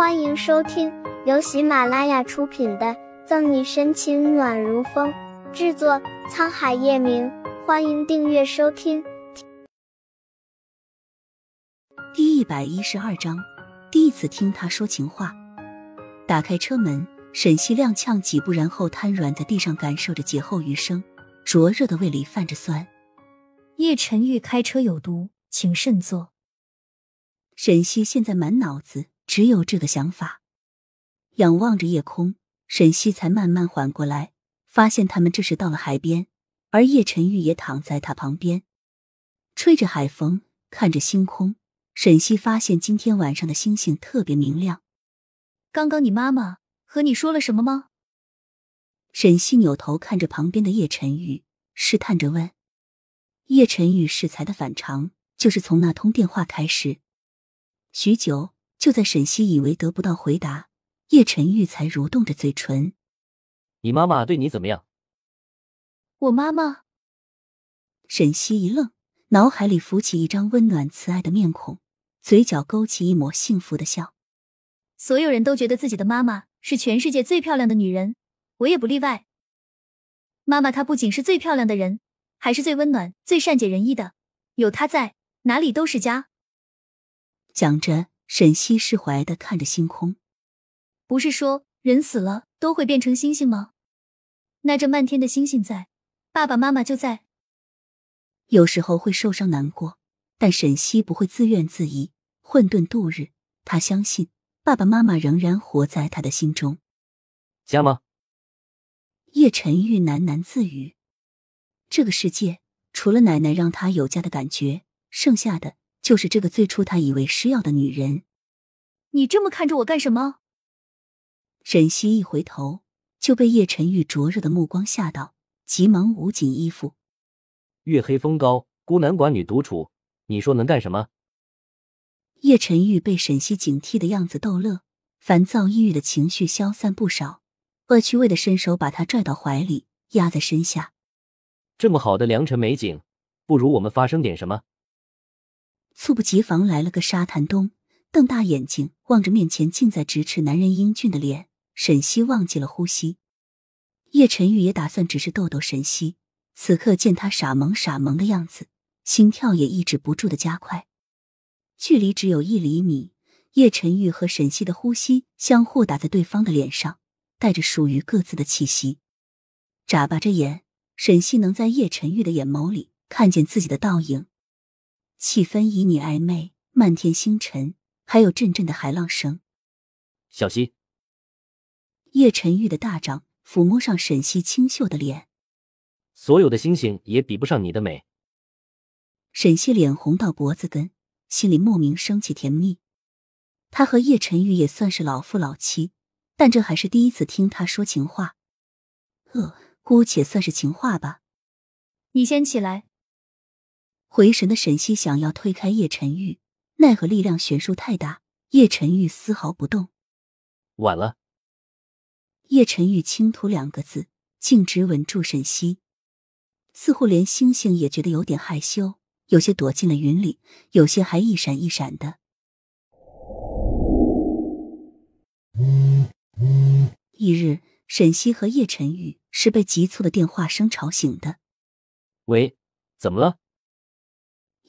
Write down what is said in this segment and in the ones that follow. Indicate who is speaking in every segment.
Speaker 1: 欢迎收听由喜马拉雅出品的《赠你深情暖如风》，制作沧海夜明。欢迎订阅收听。
Speaker 2: 第一百一十二章，第一次听他说情话。打开车门，沈西踉跄几步，然后瘫软在地上，感受着劫后余生。灼热的胃里泛着酸。
Speaker 3: 叶晨玉开车有毒，请慎坐。
Speaker 2: 沈西现在满脑子只有这个想法，仰望着夜空，沈西才慢慢缓过来，发现他们这时到了海边，而叶晨玉也躺在他旁边，吹着海风，看着星空。沈西发现今天晚上的星星特别明亮。
Speaker 3: 刚刚你妈妈和你说了什么吗？
Speaker 2: 沈西扭头看着旁边的叶晨玉，试探着问。叶晨玉适才的反常，就是从那通电话开始。许久，就在沈西以为得不到回答，叶晨玉才蠕动着嘴唇：“
Speaker 4: 你妈妈对你怎么样？”
Speaker 3: 我妈妈。
Speaker 2: 沈西一愣，脑海里浮起一张温暖慈爱的面孔，嘴角勾起一抹幸福的笑。
Speaker 3: 所有人都觉得自己的妈妈是全世界最漂亮的女人，我也不例外。妈妈她不仅是最漂亮的人，还是最温暖、最善解人意的。有她在，哪里都是家。
Speaker 2: 讲着，沈西释怀的看着星空。
Speaker 3: 不是说人死了都会变成星星吗？那这漫天的星星在，爸爸妈妈就在。
Speaker 2: 有时候会受伤难过，但沈西不会自怨自艾、混沌度日。他相信爸爸妈妈仍然活在他的心中。
Speaker 4: 家吗？
Speaker 2: 叶晨玉喃喃自语：“这个世界除了奶奶让他有家的感觉，剩下的……”就是这个最初他以为是药的女人。
Speaker 3: 你这么看着我干什么？
Speaker 2: 沈西一回头就被叶晨玉灼热的目光吓到，急忙捂紧衣服。
Speaker 4: 月黑风高，孤男寡女独处，你说能干什么？
Speaker 2: 叶晨玉被沈西警惕的样子逗乐，烦躁抑郁的情绪消散不少，恶趣味的伸手把他拽到怀里，压在身下。
Speaker 4: 这么好的良辰美景，不如我们发生点什么？
Speaker 2: 猝不及防来了个沙滩冬，瞪大眼睛望着面前近在咫尺男人英俊的脸，沈西忘记了呼吸。叶晨玉也打算只是逗逗沈西，此刻见他傻萌傻萌的样子，心跳也抑制不住的加快。距离只有一厘米，叶晨玉和沈西的呼吸相互打在对方的脸上，带着属于各自的气息。眨巴着眼，沈西能在叶晨玉的眼眸里看见自己的倒影。气氛旖旎暧昧，漫天星辰，还有阵阵的海浪声。
Speaker 4: 小溪，
Speaker 2: 叶晨玉的大掌抚摸上沈西清秀的脸。
Speaker 4: 所有的星星也比不上你的美。
Speaker 2: 沈西脸红到脖子根，心里莫名升起甜蜜。他和叶晨玉也算是老夫老妻，但这还是第一次听他说情话。呃，姑且算是情话吧。
Speaker 3: 你先起来。
Speaker 2: 回神的沈西想要推开叶晨玉，奈何力量悬殊太大，叶晨玉丝毫不动。
Speaker 4: 晚了。
Speaker 2: 叶晨玉轻吐两个字，径直吻住沈西，似乎连星星也觉得有点害羞，有些躲进了云里，有些还一闪一闪的。翌日，沈西和叶晨玉是被急促的电话声吵醒的。
Speaker 4: 喂，怎么了？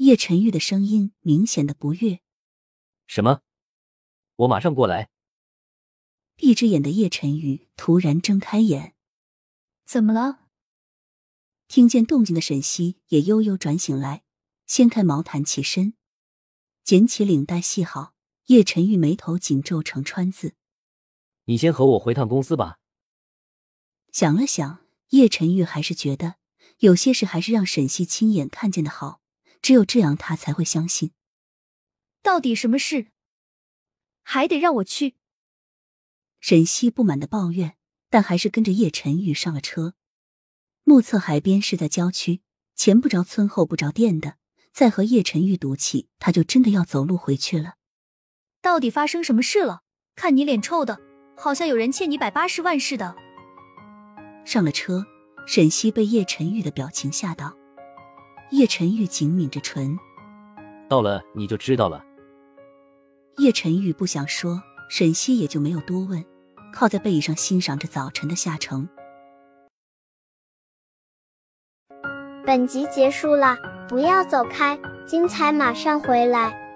Speaker 2: 叶晨玉的声音明显的不悦。
Speaker 4: 什么？我马上过来。
Speaker 2: 闭着眼的叶晨玉突然睁开眼。
Speaker 3: 怎么了？
Speaker 2: 听见动静的沈西也悠悠转醒来，掀开毛毯起身，捡起领带系好。叶晨玉眉头紧皱成川字。
Speaker 4: 你先和我回趟公司吧。
Speaker 2: 想了想，叶晨玉还是觉得有些事还是让沈西亲眼看见的好。只有这样，他才会相信。
Speaker 3: 到底什么事？还得让我去？
Speaker 2: 沈西不满的抱怨，但还是跟着叶晨玉上了车。目测海边是在郊区，前不着村后不着店的。再和叶晨玉赌气，他就真的要走路回去了。
Speaker 3: 到底发生什么事了？看你脸臭的，好像有人欠你百八十万似的。
Speaker 2: 上了车，沈西被叶晨玉的表情吓到。叶晨玉紧抿着唇，
Speaker 4: 到了你就知道了。
Speaker 2: 叶晨玉不想说，沈西也就没有多问，靠在背椅上欣赏着早晨的下城。
Speaker 3: 本集结束了，不要走开，精彩马上回来。